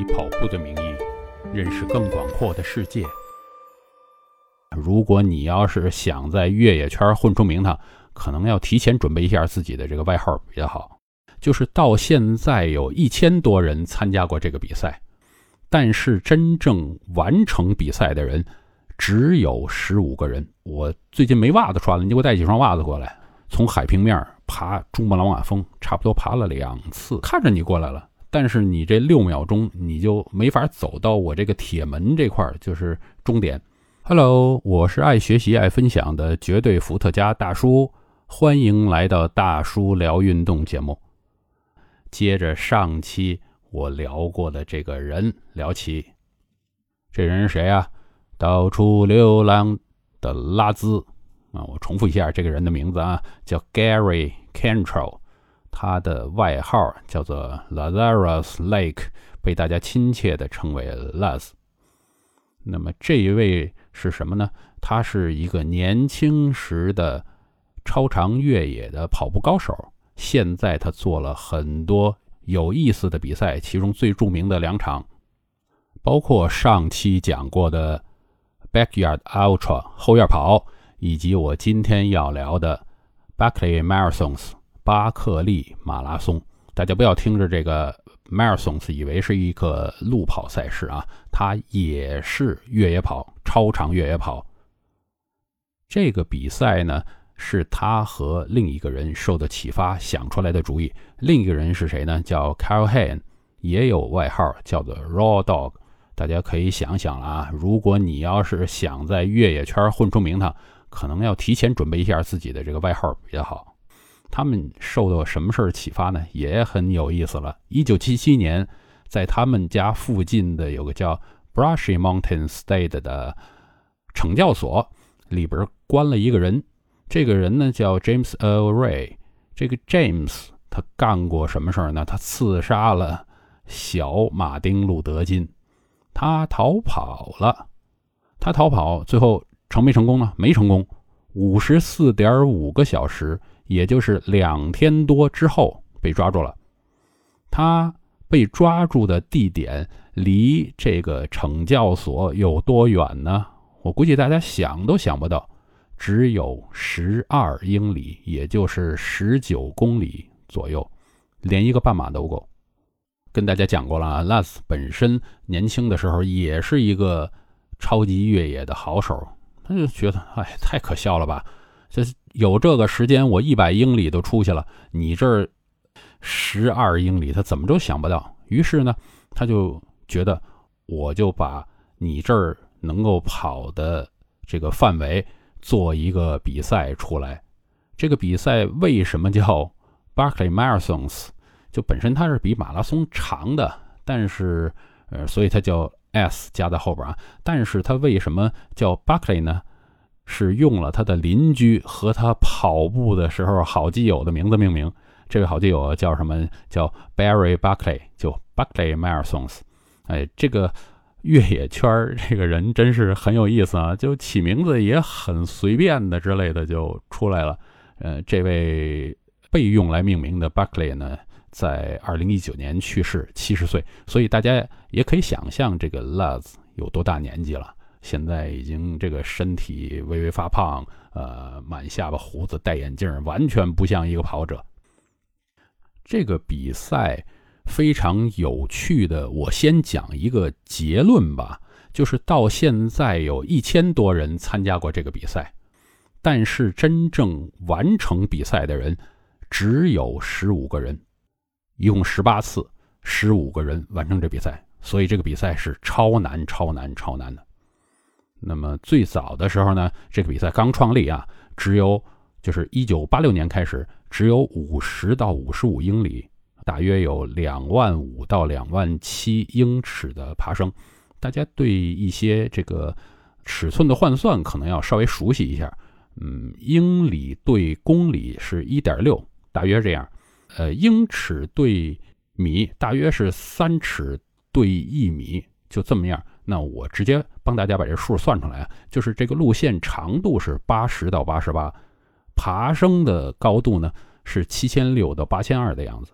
以跑步的名义认识更广阔的世界。如果你要是想在越野圈混出名堂，可能要提前准备一下自己的这个外号比较好。就是到现在有一千多人参加过这个比赛，但是真正完成比赛的人只有十五个人。我最近没袜子穿了，你给我带几双袜子过来。从海平面爬珠穆朗玛峰，差不多爬了两次。看着你过来了，但是你这六秒钟你就没法走到我这个铁门这块，就是终点。Hello，我是爱学习、爱分享的绝对伏特加大叔，欢迎来到大叔聊运动节目。接着上期我聊过的这个人聊起，这人是谁啊？到处流浪的拉兹啊！我重复一下这个人的名字啊，叫 Gary Cantrell，他的外号叫做 Lazarus Lake，被大家亲切的称为 Laz。那么这一位是什么呢？他是一个年轻时的超长越野的跑步高手。现在他做了很多有意思的比赛，其中最著名的两场，包括上期讲过的 Backyard Ultra 后院跑，以及我今天要聊的 Buckley Marathons 巴克利马拉松。大家不要听着这个。Marathons 以为是一个路跑赛事啊，它也是越野跑，超长越野跑。这个比赛呢，是他和另一个人受的启发想出来的主意。另一个人是谁呢？叫 Kyle Han，也有外号叫做 Raw Dog。大家可以想想了啊，如果你要是想在越野圈混出名堂，可能要提前准备一下自己的这个外号比较好。他们受到什么事儿启发呢？也很有意思了。一九七七年，在他们家附近的有个叫 Brushy Mountain State 的惩教所，里边关了一个人。这个人呢叫 James Earl Ray。这个 James 他干过什么事儿呢？他刺杀了小马丁路德金。他逃跑了。他逃跑，最后成没成功呢？没成功。五十四点五个小时。也就是两天多之后被抓住了，他被抓住的地点离这个惩教所有多远呢？我估计大家想都想不到，只有十二英里，也就是十九公里左右，连一个半马都不够。跟大家讲过了啊，拉斯本身年轻的时候也是一个超级越野的好手，他就觉得，哎，太可笑了吧。这有这个时间，我一百英里都出去了，你这儿十二英里，他怎么都想不到。于是呢，他就觉得，我就把你这儿能够跑的这个范围做一个比赛出来。这个比赛为什么叫 Barkley Marathons？就本身它是比马拉松长的，但是呃，所以它叫 S 加在后边啊。但是它为什么叫 Barkley 呢？是用了他的邻居和他跑步的时候好基友的名字命名。这位好基友叫什么？叫 Barry Buckley，就 Buckley Marathons。哎，这个越野圈这个人真是很有意思啊，就起名字也很随便的之类的就出来了。呃，这位被用来命名的 Buckley 呢，在二零一九年去世，七十岁。所以大家也可以想象这个 Laz 有多大年纪了。现在已经这个身体微微发胖，呃，满下巴胡子，戴眼镜，完全不像一个跑者。这个比赛非常有趣的，我先讲一个结论吧，就是到现在有一千多人参加过这个比赛，但是真正完成比赛的人只有十五个人，一共十八次，十五个人完成这比赛，所以这个比赛是超难、超难、超难的。那么最早的时候呢，这个比赛刚创立啊，只有就是一九八六年开始，只有五十到五十五英里，大约有两万五到两万七英尺的爬升。大家对一些这个尺寸的换算可能要稍微熟悉一下。嗯，英里对公里是一点六，大约这样。呃，英尺对米大约是三尺对一米，就这么样。那我直接帮大家把这数算出来啊，就是这个路线长度是八十到八十八，爬升的高度呢是七千六到八千二的样子。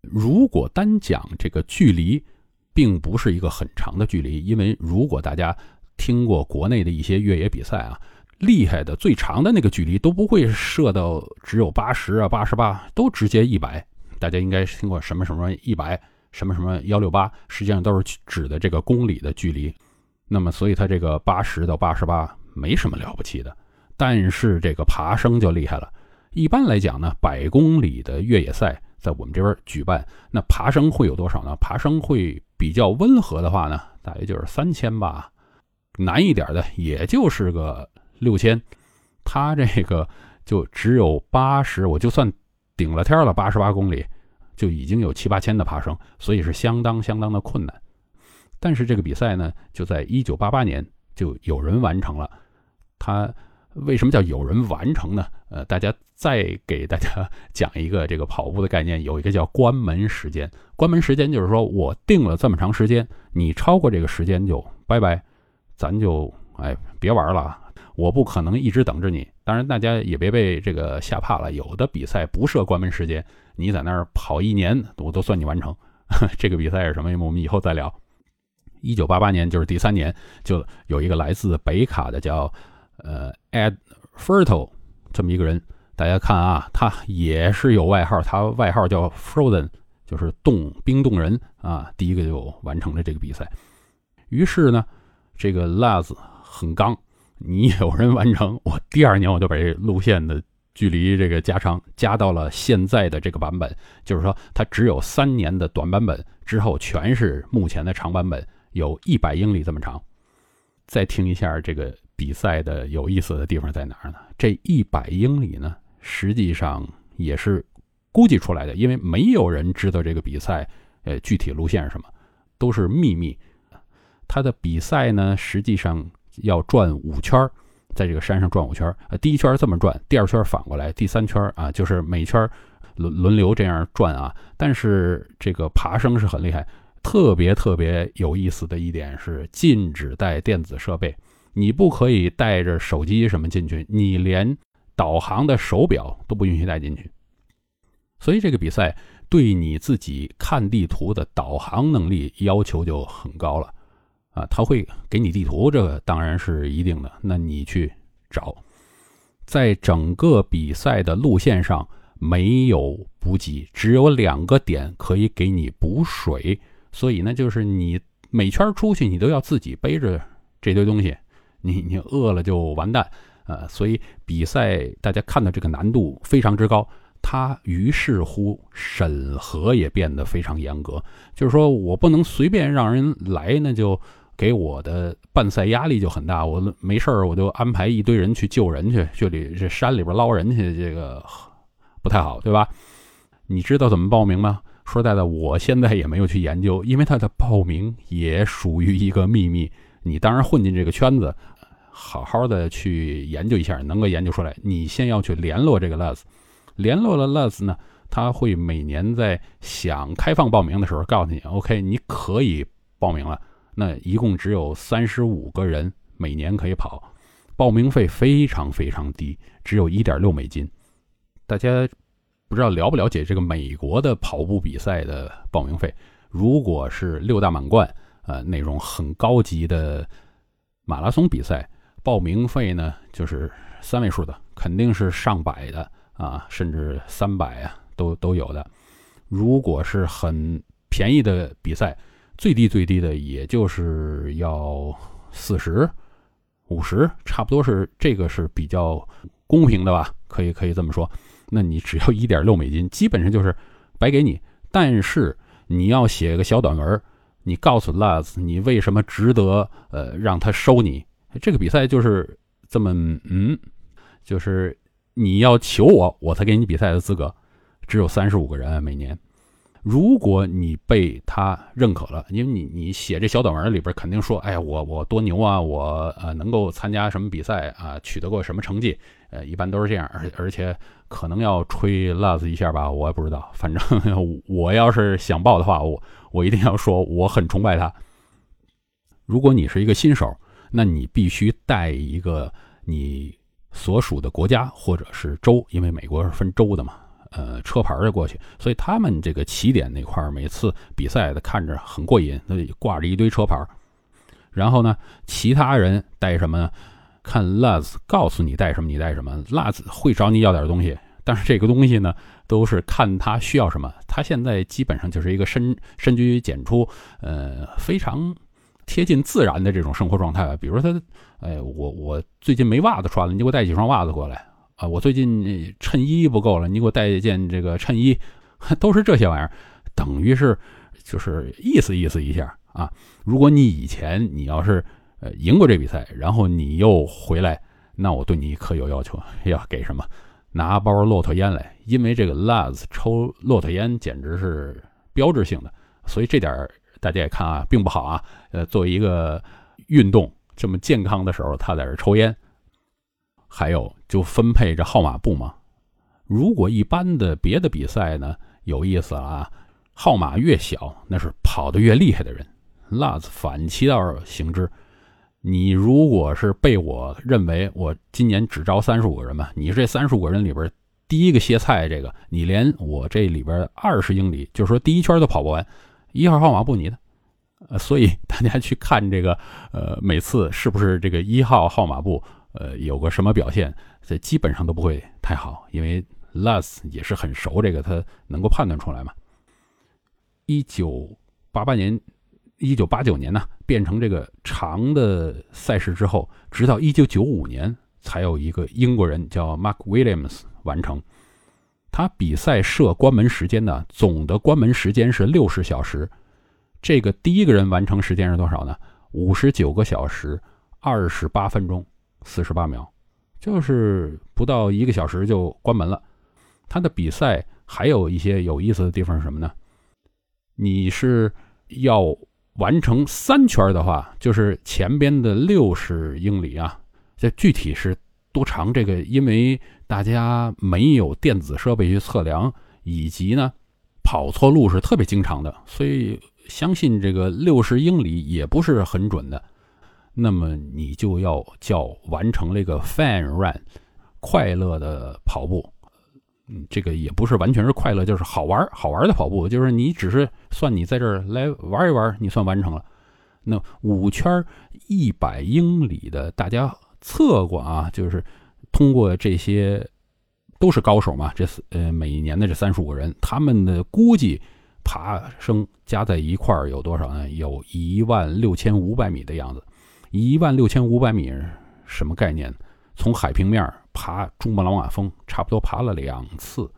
如果单讲这个距离，并不是一个很长的距离，因为如果大家听过国内的一些越野比赛啊，厉害的最长的那个距离都不会射到只有八十啊、八十八，都直接一百。大家应该听过什么什么一百，什么什么幺六八，实际上都是指的这个公里的距离。那么，所以它这个八十到八十八没什么了不起的，但是这个爬升就厉害了。一般来讲呢，百公里的越野赛在我们这边举办，那爬升会有多少呢？爬升会比较温和的话呢，大约就是三千吧。难一点的，也就是个六千。它这个就只有八十，我就算顶了天了，八十八公里就已经有七八千的爬升，所以是相当相当的困难。但是这个比赛呢，就在一九八八年就有人完成了。他为什么叫有人完成呢？呃，大家再给大家讲一个这个跑步的概念，有一个叫关门时间。关门时间就是说我定了这么长时间，你超过这个时间就拜拜，咱就哎别玩了啊。我不可能一直等着你。当然，大家也别被这个吓怕了。有的比赛不设关门时间，你在那儿跑一年，我都算你完成。这个比赛是什么？我们以后再聊。一九八八年就是第三年，就有一个来自北卡的叫呃 Ed Fertel 这么一个人。大家看啊，他也是有外号，他外号叫 Frozen，就是冻冰冻人啊。第一个就完成了这个比赛。于是呢，这个 Laz 很刚，你有人完成，我第二年我就把这路线的距离这个加长，加到了现在的这个版本，就是说它只有三年的短版本，之后全是目前的长版本。有一百英里这么长，再听一下这个比赛的有意思的地方在哪儿呢？这一百英里呢，实际上也是估计出来的，因为没有人知道这个比赛，呃，具体路线是什么，都是秘密。它的比赛呢，实际上要转五圈，在这个山上转五圈。呃，第一圈这么转，第二圈反过来，第三圈啊，就是每圈轮轮流这样转啊。但是这个爬升是很厉害。特别特别有意思的一点是，禁止带电子设备，你不可以带着手机什么进去，你连导航的手表都不允许带进去。所以这个比赛对你自己看地图的导航能力要求就很高了啊！他会给你地图，这个当然是一定的。那你去找，在整个比赛的路线上没有补给，只有两个点可以给你补水。所以呢，就是你每圈出去，你都要自己背着这堆东西，你你饿了就完蛋，呃，所以比赛大家看到这个难度非常之高，它于是乎审核也变得非常严格，就是说我不能随便让人来，那就给我的办赛压力就很大，我没事儿我就安排一堆人去救人去，去里这山里边捞人去，这个不太好，对吧？你知道怎么报名吗？说实在的，我现在也没有去研究，因为它的报名也属于一个秘密。你当然混进这个圈子，好好的去研究一下，能够研究出来。你先要去联络这个 Laz，联络了 Laz 呢，他会每年在想开放报名的时候告诉你，OK，你可以报名了。那一共只有三十五个人每年可以跑，报名费非常非常低，只有一点六美金。大家。不知道了不了解这个美国的跑步比赛的报名费？如果是六大满贯，呃，那种很高级的马拉松比赛，报名费呢就是三位数的，肯定是上百的啊，甚至三百啊，都都有的。如果是很便宜的比赛，最低最低的也就是要四十五十，差不多是这个是比较公平的吧？可以可以这么说。那你只要一点六美金，基本上就是白给你。但是你要写个小短文，你告诉 LAS 你为什么值得，呃，让他收你。这个比赛就是这么，嗯，就是你要求我，我才给你比赛的资格。只有三十五个人每年。如果你被他认可了，因为你你写这小短文里边肯定说，哎呀，我我多牛啊，我呃能够参加什么比赛啊，取得过什么成绩，呃，一般都是这样，而而且可能要吹 Laz 一下吧，我也不知道，反正我要是想报的话，我我一定要说我很崇拜他。如果你是一个新手，那你必须带一个你所属的国家或者是州，因为美国是分州的嘛。呃车牌就过去，所以他们这个起点那块儿每次比赛的看着很过瘾，那挂着一堆车牌。然后呢，其他人带什么呢？看 Laz 告诉你带什么，你带什么。Laz 会找你要点东西，但是这个东西呢，都是看他需要什么。他现在基本上就是一个深深居简出，呃，非常贴近自然的这种生活状态。比如他，哎，我我最近没袜子穿了，你给我带几双袜子过来啊。我最近衬衣不够了，你给我带一件这个衬衣，都是这些玩意儿，等于是就是意思意思一下啊。如果你以前你要是。呃，赢过这比赛，然后你又回来，那我对你可有要求，要给什么？拿包骆驼烟来，因为这个 Laz 抽骆驼烟简直是标志性的，所以这点大家也看啊，并不好啊。呃，作为一个运动这么健康的时候，他在这抽烟，还有就分配这号码布嘛。如果一般的别的比赛呢，有意思啊，号码越小，那是跑得越厉害的人。Laz 反其道而行之。你如果是被我认为我今年只招三十五个人嘛，你这三十五个人里边第一个歇菜，这个你连我这里边二十英里，就是说第一圈都跑不完，一号号码布你的，呃，所以大家去看这个，呃，每次是不是这个一号号码布，呃，有个什么表现，这基本上都不会太好，因为 Lass 也是很熟这个，他能够判断出来嘛。一九八八年。一九八九年呢，变成这个长的赛事之后，直到一九九五年才有一个英国人叫 Mark Williams 完成。他比赛设关门时间呢，总的关门时间是六十小时。这个第一个人完成时间是多少呢？五十九个小时二十八分钟四十八秒，就是不到一个小时就关门了。他的比赛还有一些有意思的地方是什么呢？你是要。完成三圈的话，就是前边的六十英里啊。这具体是多长？这个因为大家没有电子设备去测量，以及呢跑错路是特别经常的，所以相信这个六十英里也不是很准的。那么你就要叫完成了一个 fun run，快乐的跑步。嗯，这个也不是完全是快乐，就是好玩好玩的跑步，就是你只是算你在这儿来玩一玩，你算完成了。那五圈一百英里的，大家测过啊，就是通过这些都是高手嘛，这呃每年的这三十五个人，他们的估计爬升加在一块儿有多少呢？有一万六千五百米的样子。一万六千五百米什么概念？从海平面爬珠穆朗玛峰，差不多爬了两次。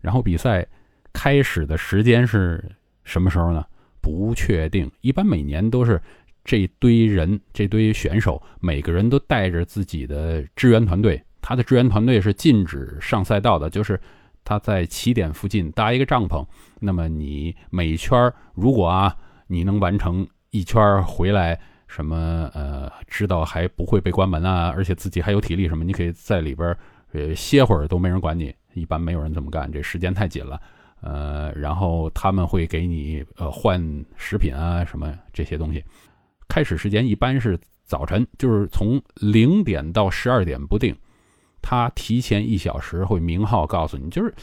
然后比赛开始的时间是什么时候呢？不确定。一般每年都是这堆人、这堆选手，每个人都带着自己的支援团队。他的支援团队是禁止上赛道的，就是他在起点附近搭一个帐篷。那么你每圈如果啊，你能完成一圈回来。什么呃，知道还不会被关门啊，而且自己还有体力什么，你可以在里边呃歇会儿都没人管你。一般没有人这么干，这时间太紧了。呃，然后他们会给你呃换食品啊什么这些东西。开始时间一般是早晨，就是从零点到十二点不定。他提前一小时会明号告诉你，就是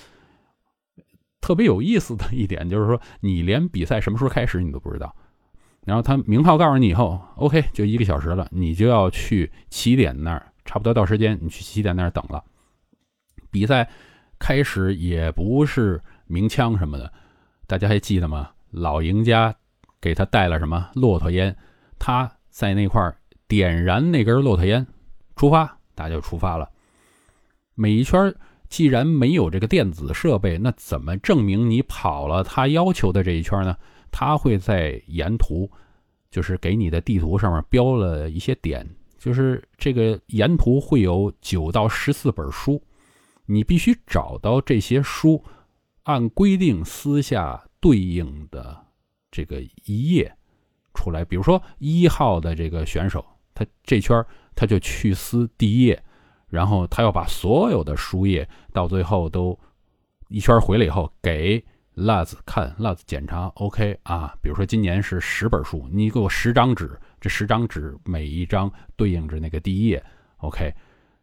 特别有意思的一点，就是说你连比赛什么时候开始你都不知道。然后他名号告诉你以后，OK，就一个小时了，你就要去起点那儿，差不多到时间，你去起点那儿等了。比赛开始也不是鸣枪什么的，大家还记得吗？老赢家给他带了什么骆驼烟，他在那块点燃那根骆驼烟，出发，大家就出发了。每一圈既然没有这个电子设备，那怎么证明你跑了他要求的这一圈呢？他会在沿途，就是给你的地图上面标了一些点，就是这个沿途会有九到十四本书，你必须找到这些书，按规定撕下对应的这个一页出来。比如说一号的这个选手，他这圈他就去撕第一页，然后他要把所有的书页到最后都一圈回来以后给。Laz 看，Laz 检查，OK 啊。比如说今年是十本书，你给我十张纸，这十张纸每一张对应着那个第一页，OK。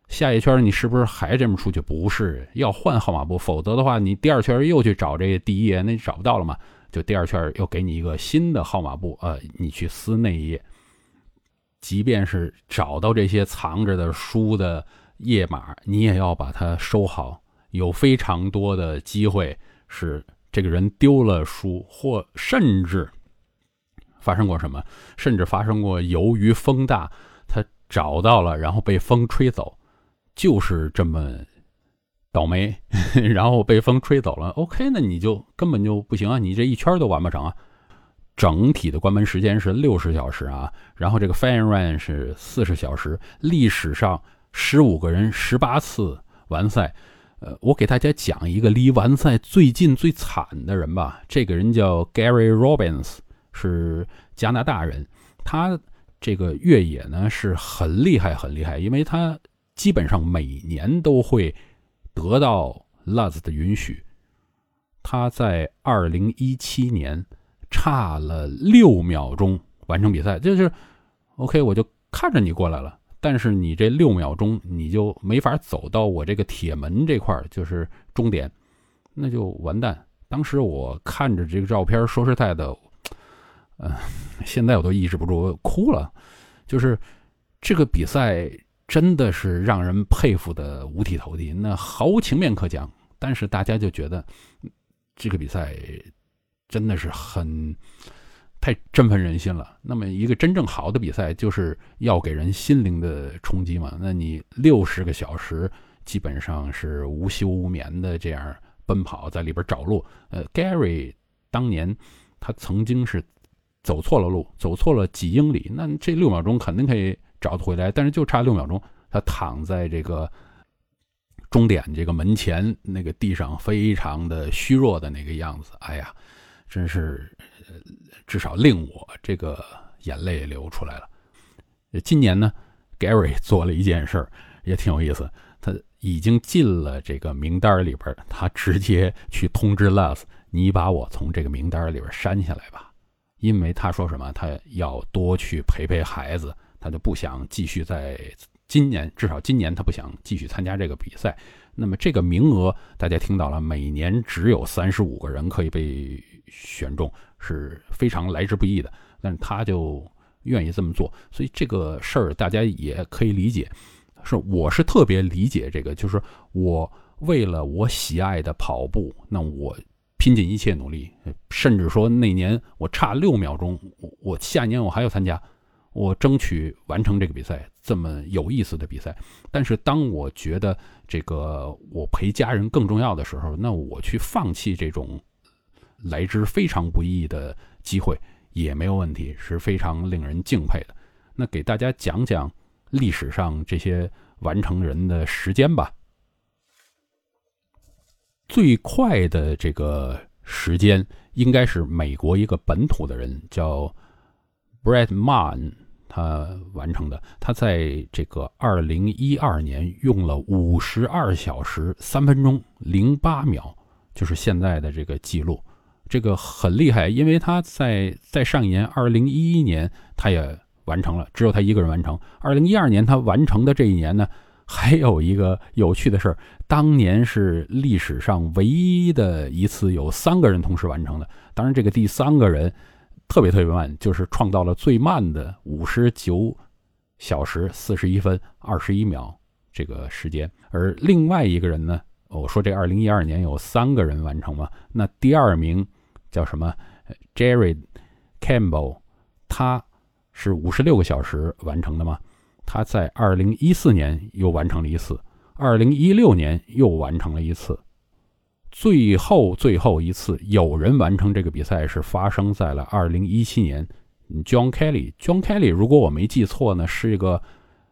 下一圈你是不是还这么出去？不是，要换号码布，否则的话，你第二圈又去找这个第一页，那找不到了嘛？就第二圈又给你一个新的号码布，呃，你去撕那一页。即便是找到这些藏着的书的页码，你也要把它收好。有非常多的机会是这个人丢了书，或甚至发生过什么，甚至发生过由于风大，他找到了，然后被风吹走，就是这么倒霉，然后被风吹走了。OK，那你就根本就不行啊，你这一圈都完不成啊。整体的关门时间是六十小时啊，然后这个 fine run 是四十小时。历史上十五个人十八次完赛，呃，我给大家讲一个离完赛最近最惨的人吧。这个人叫 Gary Robbins，是加拿大人。他这个越野呢是很厉害很厉害，因为他基本上每年都会得到 Luz 的允许。他在二零一七年。差了六秒钟完成比赛，就是，OK，我就看着你过来了，但是你这六秒钟你就没法走到我这个铁门这块就是终点，那就完蛋。当时我看着这个照片，说实在的，呃，现在我都抑制不住哭了。就是这个比赛真的是让人佩服的五体投地，那毫无情面可讲。但是大家就觉得这个比赛。真的是很太振奋人心了。那么，一个真正好的比赛，就是要给人心灵的冲击嘛。那你六十个小时，基本上是无休无眠的这样奔跑，在里边找路。呃，Gary 当年他曾经是走错了路，走错了几英里，那这六秒钟肯定可以找得回来，但是就差六秒钟，他躺在这个终点这个门前那个地上，非常的虚弱的那个样子。哎呀！真是，至少令我这个眼泪流出来了。今年呢，Gary 做了一件事儿，也挺有意思。他已经进了这个名单里边，他直接去通知 Luz：“ 你把我从这个名单里边删下来吧。”因为他说什么，他要多去陪陪孩子，他就不想继续在今年，至少今年他不想继续参加这个比赛。那么这个名额大家听到了，每年只有三十五个人可以被。选中是非常来之不易的，但是他就愿意这么做，所以这个事儿大家也可以理解。是，我是特别理解这个，就是我为了我喜爱的跑步，那我拼尽一切努力，甚至说那年我差六秒钟，我我下年我还要参加，我争取完成这个比赛，这么有意思的比赛。但是当我觉得这个我陪家人更重要的时候，那我去放弃这种。来之非常不易的机会也没有问题，是非常令人敬佩的。那给大家讲讲历史上这些完成人的时间吧。最快的这个时间应该是美国一个本土的人叫 Brad Mann，他完成的。他在这个二零一二年用了五十二小时三分钟零八秒，就是现在的这个记录。这个很厉害，因为他在在上一年，二零一一年他也完成了，只有他一个人完成。二零一二年他完成的这一年呢，还有一个有趣的事儿，当年是历史上唯一的一次有三个人同时完成的。当然，这个第三个人特别特别慢，就是创造了最慢的五十九小时四十一分二十一秒这个时间。而另外一个人呢，我说这二零一二年有三个人完成嘛，那第二名。叫什么？Jerry Campbell，他是五十六个小时完成的吗？他在二零一四年又完成了一次，二零一六年又完成了一次，最后最后一次有人完成这个比赛是发生在了二零一七年。John Kelly，John Kelly，如果我没记错呢，是一个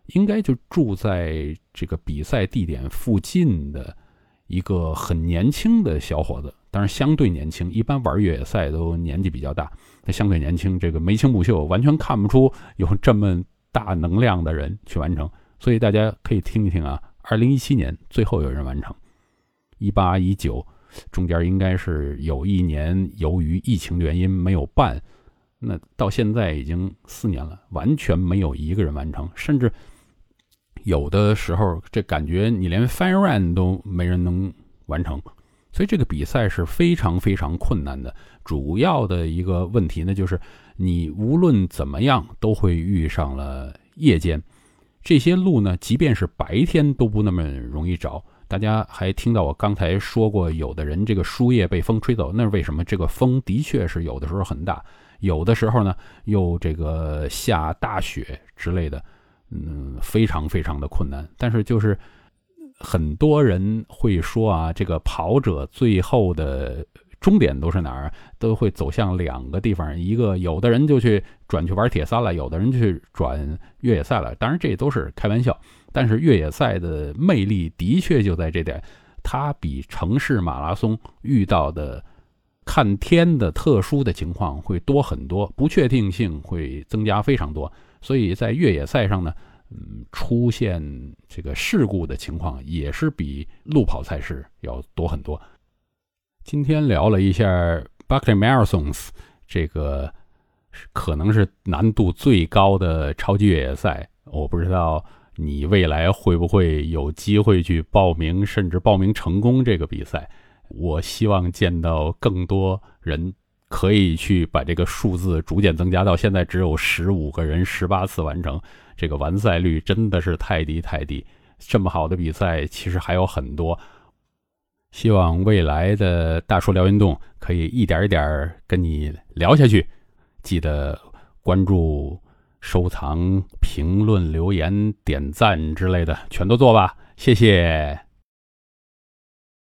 应该就住在这个比赛地点附近的一个很年轻的小伙子。当然相对年轻，一般玩越野赛都年纪比较大。他相对年轻，这个眉清目秀，完全看不出有这么大能量的人去完成。所以大家可以听一听啊。二零一七年最后有人完成，一八一九中间应该是有一年由于疫情原因没有办，那到现在已经四年了，完全没有一个人完成，甚至有的时候这感觉你连 fire run 都没人能完成，所以这个比赛是非常非常困难的。主要的一个问题呢，就是你无论怎么样都会遇上了夜间，这些路呢，即便是白天都不那么容易找。大家还听到我刚才说过，有的人这个树叶被风吹走，那是为什么？这个风的确是有的时候很大，有的时候呢又这个下大雪之类的，嗯，非常非常的困难。但是就是很多人会说啊，这个跑者最后的。终点都是哪儿？都会走向两个地方，一个有的人就去转去玩铁三了，有的人去转越野赛了。当然这都是开玩笑，但是越野赛的魅力的确就在这点，它比城市马拉松遇到的看天的特殊的情况会多很多，不确定性会增加非常多。所以在越野赛上呢，嗯，出现这个事故的情况也是比路跑赛事要多很多。今天聊了一下 Buckley Marathons 这个可能是难度最高的超级越野赛，我不知道你未来会不会有机会去报名，甚至报名成功这个比赛。我希望见到更多人可以去把这个数字逐渐增加到现在只有十五个人十八次完成，这个完赛率真的是太低太低。这么好的比赛其实还有很多。希望未来的大叔聊运动可以一点一点跟你聊下去，记得关注、收藏、评论、留言、点赞之类的，全都做吧，谢谢。